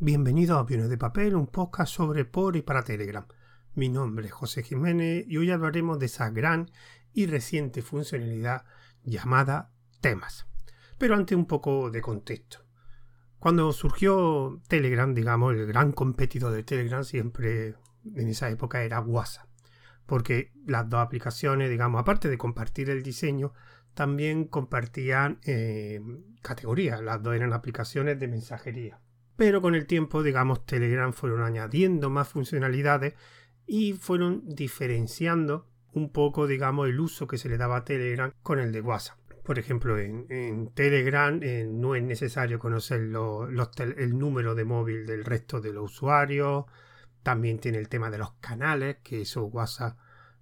Bienvenido a Aviones de Papel, un podcast sobre por y para Telegram. Mi nombre es José Jiménez y hoy hablaremos de esa gran y reciente funcionalidad llamada temas. Pero ante un poco de contexto. Cuando surgió Telegram, digamos, el gran competidor de Telegram siempre en esa época era WhatsApp. Porque las dos aplicaciones, digamos, aparte de compartir el diseño, también compartían eh, categorías. Las dos eran aplicaciones de mensajería pero con el tiempo, digamos, Telegram fueron añadiendo más funcionalidades y fueron diferenciando un poco, digamos, el uso que se le daba a Telegram con el de WhatsApp. Por ejemplo, en, Telegram eh, no es necesario conocer el número de móvil del resto de los usuarios. También tiene el tema de los canales, que eso WhatsApp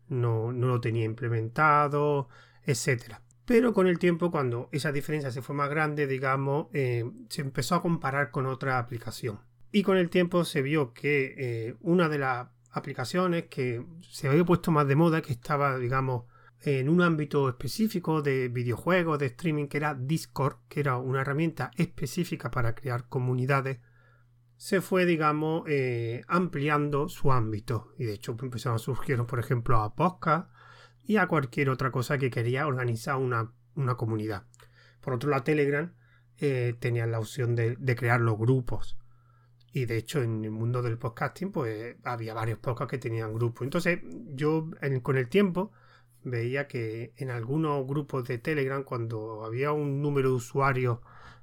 no, no lo tenía implementado, etcétera. Pero con el tiempo, cuando esa diferencia se fue más grande, digamos, eh, se empezó a comparar con otra aplicación. Y con el tiempo se vio que eh, una de las aplicaciones que se había puesto más de moda, que estaba, digamos, en un ámbito específico de videojuegos, de streaming, que era Discord, que era una herramienta específica para crear comunidades, se fue, digamos, eh, ampliando su ámbito. Y de hecho empezaron a surgir, por ejemplo, a podcast, y a cualquier otra cosa que quería organizar una, comunidad. Por otro lado, Telegram eh, tenía la opción de, crear los grupos. Y de hecho, en el mundo del podcasting, pues había varios podcasts que tenían grupos. Entonces, yo con el tiempo veía que en algunos grupos de Telegram, cuando había un número de usuarios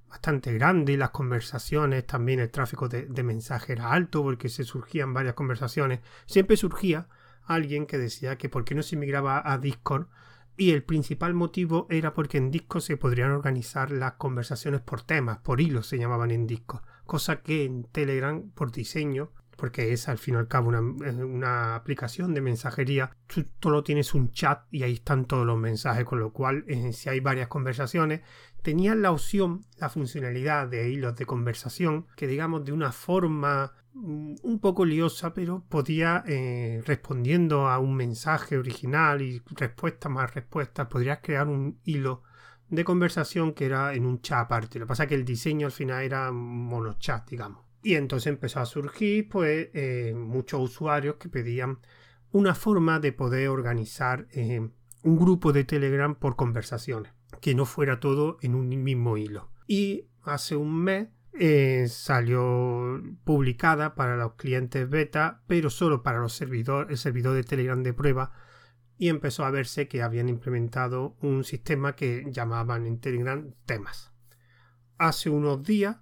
bastante grande y las conversaciones, también el tráfico de, de mensajes era alto, porque se surgían varias conversaciones, siempre surgía alguien que decía que por qué no se migraba a Discord y el principal motivo era porque en Discord se podrían organizar las conversaciones por temas, por hilos se llamaban en Discord, cosa que en Telegram por diseño, porque es al fin y al cabo una, aplicación de mensajería, tú solo tienes un chat y ahí están todos los mensajes, con lo cual eh, si hay varias conversaciones, tenían la opción, la funcionalidad de hilos de conversación, que digamos de una forma un poco liosa, pero podía, eh, respondiendo a un mensaje original y respuesta más respuesta, podrías crear un hilo de conversación que era en un chat aparte. Lo que pasa es que el diseño al final era monochat, digamos. Y entonces empezó a surgir, pues, eh, muchos usuarios que pedían una forma de poder organizar eh, un grupo de Telegram por conversaciones, que no fuera todo en un mismo hilo. Y hace un mes eh, salió publicada para los clientes beta, pero solo para el servidor de Telegram de prueba, y empezó a verse que habían implementado un sistema que llamaban en Telegram temas. Hace unos días,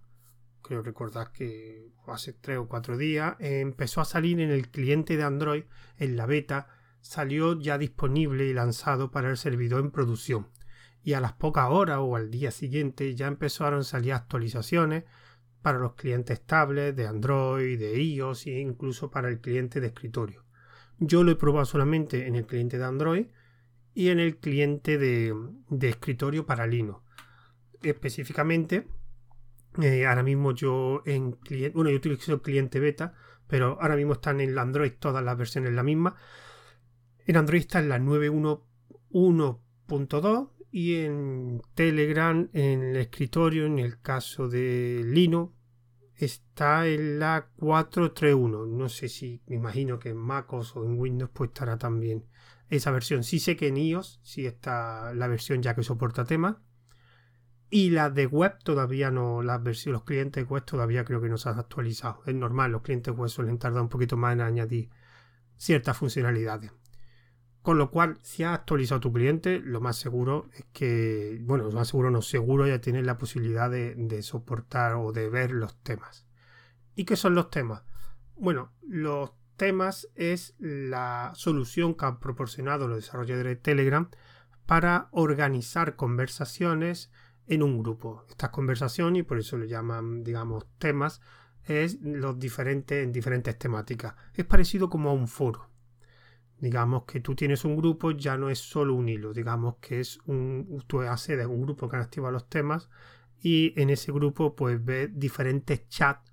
creo recordar que hace tres o cuatro días, empezó a salir en el cliente de Android, en la beta, salió ya disponible y lanzado para el servidor en producción y a las pocas horas o al día siguiente ya empezaron a salir actualizaciones para los clientes estables de Android, de iOS e incluso para el cliente de escritorio. Yo lo he probado solamente en el cliente de Android y en el cliente de, escritorio para Linux. Específicamente, eh, ahora mismo yo en cliente, bueno, yo utilizo el cliente beta, pero ahora mismo están en Android todas las versiones la misma. En Android está en la 9.1.1.2 y en Telegram, en el escritorio, en el caso de Linux, está en la 431. No sé si, me imagino que en MacOS o en Windows pues estará también esa versión. Sí sé que en iOS sí está la versión ya que soporta temas. Y la de web todavía no, las versiones, los clientes web todavía creo que no se han actualizado. Es normal, los clientes web suelen tardar un poquito más en añadir ciertas funcionalidades. Con lo cual, si has actualizado tu cliente, lo más seguro es que, bueno, lo más seguro no seguro ya tienes la posibilidad de, soportar o de ver los temas. ¿Y qué son los temas? Bueno, los temas es la solución que han proporcionado los desarrolladores de Telegram para organizar conversaciones en un grupo. Estas conversaciones, y por eso le llaman, digamos, temas, es los diferentes en diferentes temáticas. Es parecido como a un foro. Digamos que tú tienes un grupo, ya no es solo un hilo, digamos que es un, tú a un grupo que activa los temas y en ese grupo pues ves diferentes chats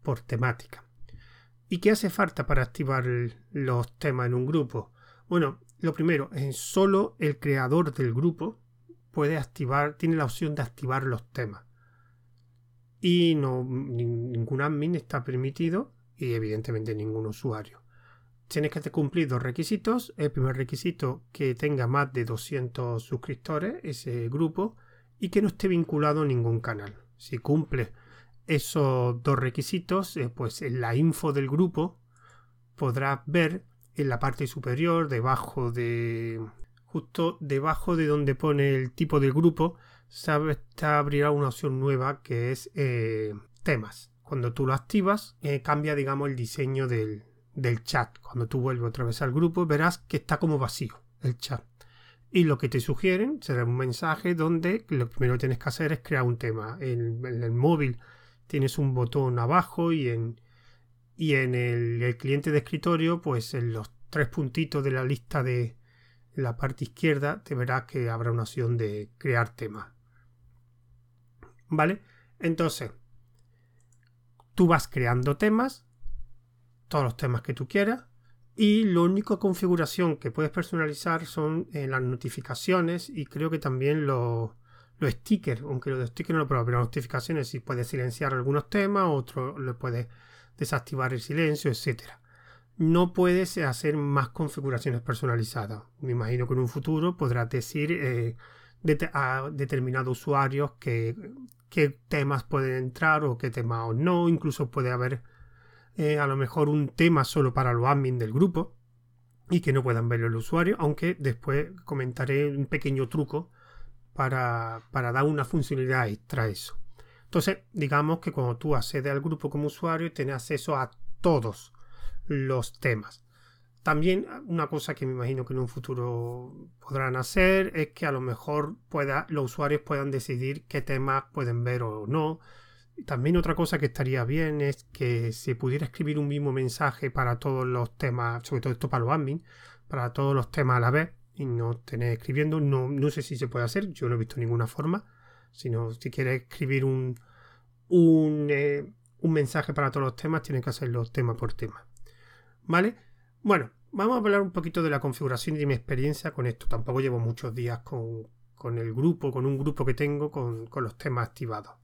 por temática. ¿Y qué hace falta para activar los temas en un grupo? Bueno, lo primero, es solo el creador del grupo puede activar, tiene la opción de activar los temas. Y no, ningún admin está permitido y evidentemente ningún usuario. Tienes que cumplir dos requisitos. El primer requisito que tenga más de 200 suscriptores ese grupo y que no esté vinculado a ningún canal. Si cumple esos dos requisitos, eh, pues en la info del grupo podrás ver en la parte superior, debajo de. justo debajo de donde pone el tipo del grupo, sabes, te abrirá una opción nueva que es eh, temas. Cuando tú lo activas, eh, cambia, digamos, el diseño del, del chat. Cuando tú vuelves otra vez al grupo, verás que está como vacío el chat. Y lo que te sugieren será un mensaje donde lo primero que tienes que hacer es crear un tema. En, el móvil tienes un botón abajo y en, y en el, cliente de escritorio, pues en los tres puntitos de la lista de la parte izquierda, te verás que habrá una opción de crear tema. ¿Vale? Entonces, tú vas creando temas, todos los temas que tú quieras, y la única configuración que puedes personalizar son eh, las notificaciones y creo que también los, stickers, aunque los stickers no lo pero las notificaciones si puedes silenciar algunos temas, otros le puedes desactivar el silencio, etcétera. No puedes hacer más configuraciones personalizadas. Me imagino que en un futuro podrás decir eh, a determinados usuarios qué temas pueden entrar o qué temas no. Incluso puede haber eh, a lo mejor un tema solo para los admin del grupo y que no puedan verlo el usuario, aunque después comentaré un pequeño truco para, para dar una funcionalidad extra a eso. Entonces, digamos que cuando tú accedes al grupo como usuario, tienes acceso a todos los temas. También una cosa que me imagino que en un futuro podrán hacer es que a lo mejor pueda, los usuarios puedan decidir qué temas pueden ver o no. También otra cosa que estaría bien es que se pudiera escribir un mismo mensaje para todos los temas, sobre todo esto para los admin, para todos los temas a la vez y no tener escribiendo. No, no sé si se puede hacer, yo no he visto ninguna forma. Si quieres escribir un, un, eh, un mensaje para todos los temas, tienes que hacerlo tema por tema. ¿Vale? Bueno, vamos a hablar un poquito de la configuración y de mi experiencia con esto. Tampoco llevo muchos días con, con el grupo, con un grupo que tengo con, con los temas activados.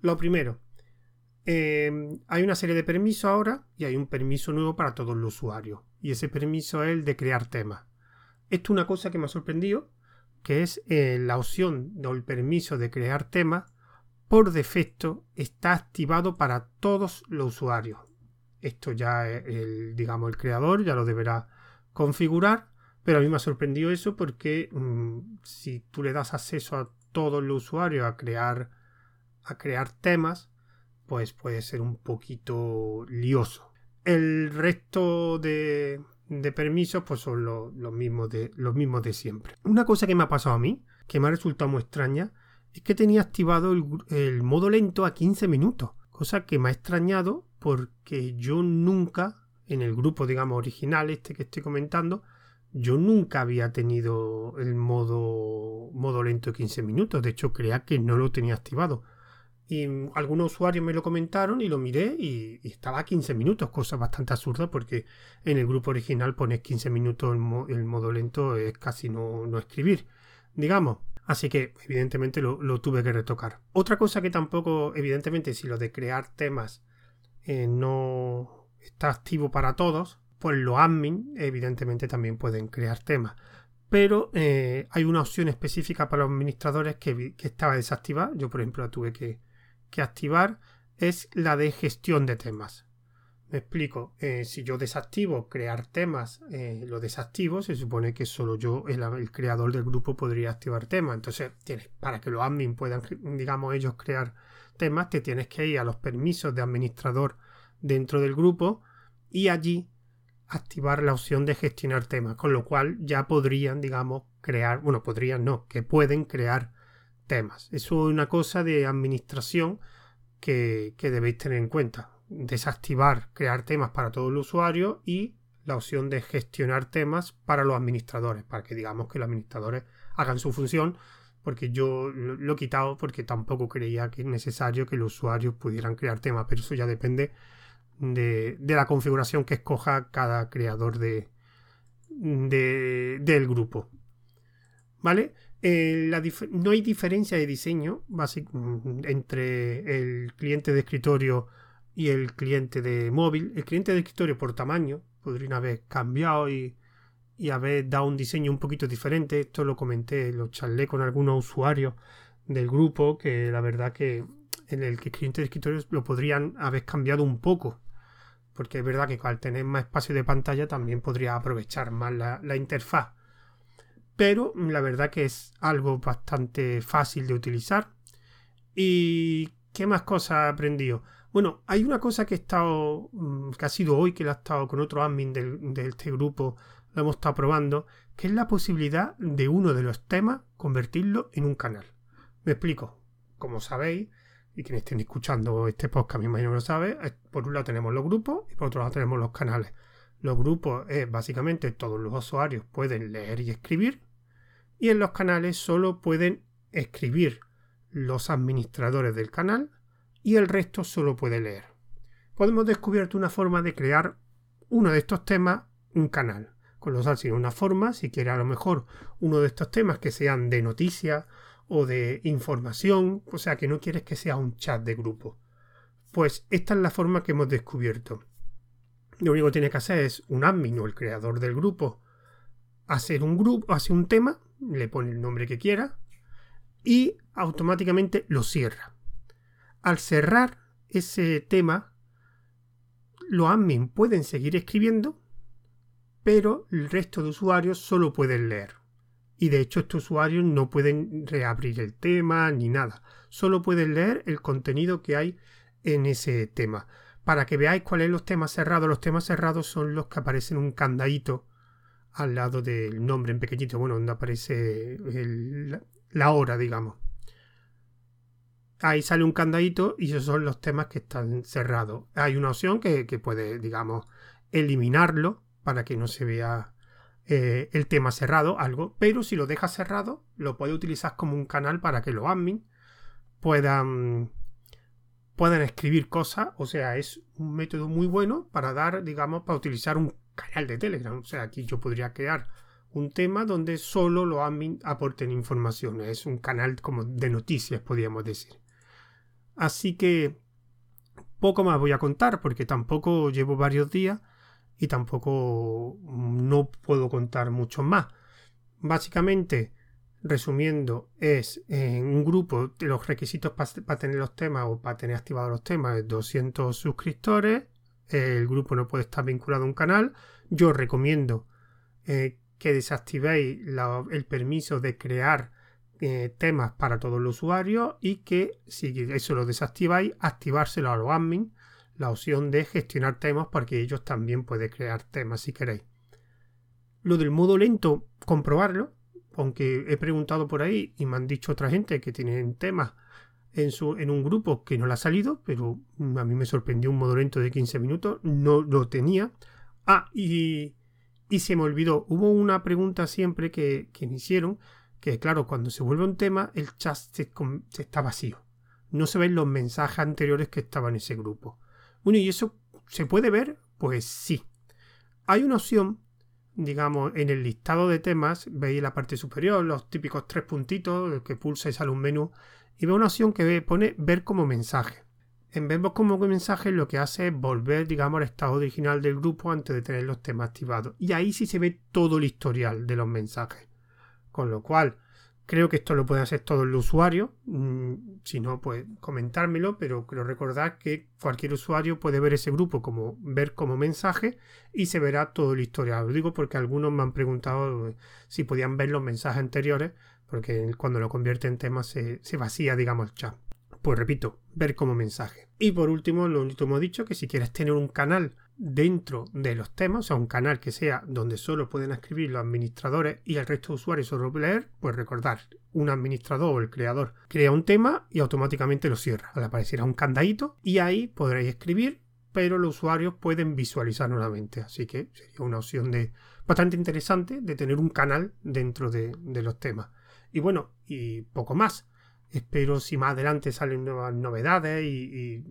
Lo primero, eh, hay una serie de permisos ahora y hay un permiso nuevo para todos los usuarios. Y ese permiso es el de crear temas. Esto es una cosa que me ha sorprendido, que es eh, la opción o el permiso de crear temas por defecto está activado para todos los usuarios. Esto ya el, digamos, el creador ya lo deberá configurar, pero a mí me ha sorprendido eso porque mm, si tú le das acceso a todos los usuarios a crear a crear temas, pues puede ser un poquito lioso. El resto de, permisos pues son los mismos de, los mismos de siempre. Una cosa que me ha pasado a mí, que me ha resultado muy extraña, es que tenía activado el, el modo lento a 15 minutos, cosa que me ha extrañado porque yo nunca, en el grupo digamos original este que estoy comentando, yo nunca había tenido el modo, modo lento de 15 minutos. De hecho, creía que no lo tenía activado. Y algunos usuarios me lo comentaron y lo miré y, estaba a 15 minutos, cosa bastante absurda porque en el grupo original pones 15 minutos el, modo lento, es casi no, escribir, digamos. Así que evidentemente lo, tuve que retocar. Otra cosa que tampoco, evidentemente, si lo de crear temas eh, no está activo para todos, pues los admin evidentemente también pueden crear temas. Pero eh, hay una opción específica para los administradores que, que estaba desactivada. Yo, por ejemplo, la tuve que, que activar es la de gestión de temas. Me explico, eh, si yo desactivo crear temas, eh, lo desactivo, se supone que solo yo, el, creador del grupo, podría activar temas. Entonces, para que los admin puedan, digamos, ellos crear temas, te tienes que ir a los permisos de administrador dentro del grupo y allí activar la opción de gestionar temas, con lo cual ya podrían, digamos, crear, bueno, podrían no, que pueden crear temas. Eso es una cosa de administración que, debéis tener en cuenta. Desactivar crear temas para todo el usuario y la opción de gestionar temas para los administradores, para que digamos que los administradores hagan su función, porque yo lo, he quitado porque tampoco creía que es necesario que los usuarios pudieran crear temas, pero eso ya depende de, la configuración que escoja cada creador de, de, del grupo. ¿Vale? Eh, no hay diferencia de diseño entre el cliente de escritorio y el cliente de móvil. El cliente de escritorio por tamaño podrían haber cambiado y, haber dado un diseño un poquito diferente. Esto lo comenté, lo charlé con algunos usuarios del grupo que la verdad que en el que cliente de escritorio lo podrían haber cambiado un poco. Porque es verdad que al tener más espacio de pantalla también podría aprovechar más la interfaz. Pero la verdad que es algo bastante fácil de utilizar. ¿Y qué más cosas he aprendido? Bueno, hay una cosa que he estado, mm, que ha sido hoy, que la he estado con otro admin de este grupo, lo hemos estado probando, que es la posibilidad de uno de los temas convertirlo en un canal. Me explico. Como sabéis, y quienes estén escuchando este podcast, me imagino que lo sabe, por un lado tenemos los grupos y por otro lado tenemos los canales. Los grupos es básicamente todos los usuarios pueden leer y escribir y en los canales solo pueden escribir los administradores del canal y el resto solo puede leer. Podemos descubierto una forma de crear uno de estos temas un canal. Con los una forma, si quiere a lo mejor uno de estos temas que sean de noticias o de información, o sea que no quieres que sea un chat de grupo. Pues esta es la forma que hemos descubierto. Lo único que tiene que hacer es un admin o el creador del grupo hacer un grupo, hace un tema, le pone el nombre que quiera y automáticamente lo cierra. Al cerrar ese tema, los admin pueden seguir escribiendo, pero el resto de usuarios solo pueden leer. Y de hecho estos usuarios no pueden reabrir el tema ni nada. Solo pueden leer el contenido que hay en ese tema. Para que veáis cuáles son los temas cerrados. Los temas cerrados son los que aparecen un candadito al lado del nombre en pequeñito. Bueno, donde aparece la hora, digamos. Ahí sale un candadito y esos son los temas que están cerrados. Hay una opción que, que puede, digamos, eliminarlo para que no se vea eh, el tema cerrado, algo, pero si lo dejas cerrado, lo puede utilizar como un canal para que los admin puedan, puedan escribir cosas, o sea, es un método muy bueno para dar, digamos, para utilizar un canal de Telegram, o sea, aquí yo podría crear un tema donde solo los admin aporten información, es un canal como de noticias, podríamos decir. Así que poco más voy a contar porque tampoco llevo varios días y tampoco no puedo contar mucho más. Básicamente, resumiendo, es en un grupo de los requisitos para tener los temas o para tener activados los temas es 200 suscriptores. El grupo no puede estar vinculado a un canal. Yo recomiendo eh, que desactivéis el permiso de crear eh, temas para todos los usuarios y que si eso lo desactiváis, activárselo a los admin la opción de gestionar temas porque ellos también pueden crear temas si queréis. Lo del modo lento, comprobarlo, aunque he preguntado por ahí y me han dicho otra gente que tienen temas en, un grupo que no le ha salido, pero a mí me sorprendió un modo lento de 15 minutos, no lo tenía. Ah, y, y se me olvidó, hubo una pregunta siempre que, que me hicieron, que claro, cuando se vuelve un tema, el chat se está vacío. No se ven los mensajes anteriores que estaban en ese grupo. Bueno, ¿y eso se puede ver? Pues sí. Hay una opción, digamos, en el listado de temas, veis la parte superior, los típicos tres puntitos, que pulsa y sale un menú, y ve una opción que pone ver como mensaje. En ver como mensaje lo que hace es volver, digamos, al estado original del grupo antes de tener los temas activados. Y ahí sí se ve todo el historial de los mensajes. Con lo cual, Creo que esto lo pueden hacer todos los usuarios. Mm, si no, pues comentármelo, pero quiero recordar que cualquier usuario puede ver ese grupo como ver como mensaje y se verá todo el historial. Lo digo porque algunos me han preguntado eh, si podían ver los mensajes anteriores, porque cuando lo convierte en tema se, se vacía, digamos, el chat. Pues repito, ver como mensaje. Y por último, lo último dicho, que si quieres tener un canal dentro de los temas, o sea, un canal que sea donde solo pueden escribir los administradores y el resto de usuarios solo leer, pues recordar, un administrador o el creador crea un tema y automáticamente lo cierra. Le aparecerá un candadito y ahí podréis escribir, pero los usuarios pueden visualizar nuevamente. Así que sería una opción de bastante interesante de tener un canal dentro de, los temas. Y bueno, y poco más. Espero si más adelante salen nuevas novedades y,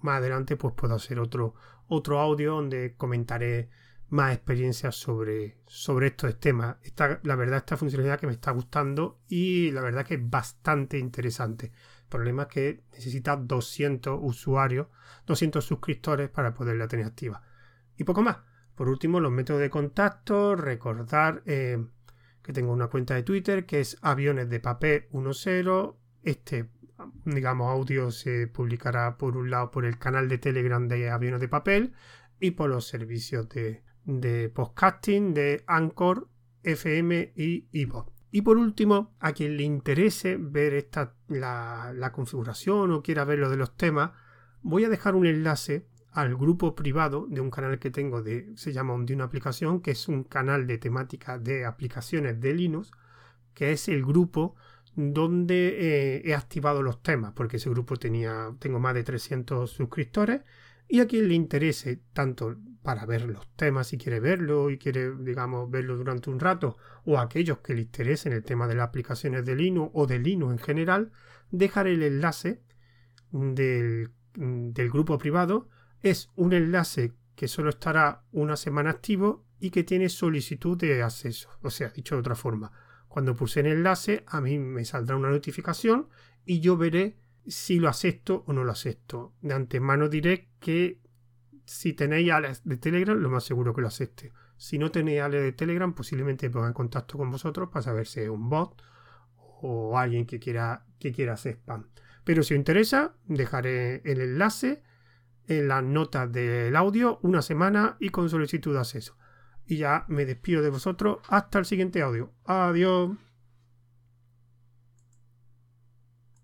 más adelante pues puedo hacer otro, otro audio donde comentaré más experiencias sobre, sobre estos temas. Esta, la verdad, esta funcionalidad que me está gustando y la verdad que es bastante interesante. problema es que necesita 200 usuarios, 200 suscriptores para poderla tener activa. Y poco más. Por último, los métodos de contacto, recordar eh, que tengo una cuenta de Twitter que es aviones de papel 10. Este, digamos, audio se publicará por un lado por el canal de Telegram de aviones de papel y por los servicios de, de podcasting de Anchor, FM y Evo. Y por último, a quien le interese ver esta, la, la configuración o quiera ver lo de los temas, voy a dejar un enlace al grupo privado de un canal que tengo de se llama de una aplicación que es un canal de temática de aplicaciones de Linux que es el grupo donde eh, he activado los temas porque ese grupo tenía tengo más de 300 suscriptores y a quien le interese tanto para ver los temas si quiere verlo y quiere digamos verlo durante un rato o a aquellos que le interesen el tema de las aplicaciones de Linux o de Linux en general dejaré el enlace del, del grupo privado es un enlace que solo estará una semana activo y que tiene solicitud de acceso. O sea, dicho de otra forma, cuando pulse el enlace a mí me saldrá una notificación y yo veré si lo acepto o no lo acepto. De antemano diré que si tenéis alias de Telegram, lo más seguro que lo acepte. Si no tenéis alias de Telegram, posiblemente me ponga en contacto con vosotros para saber si es un bot o alguien que quiera, que quiera hacer spam. Pero si os interesa, dejaré el enlace en las notas del audio una semana y con solicitud de acceso. Y ya me despido de vosotros hasta el siguiente audio. Adiós.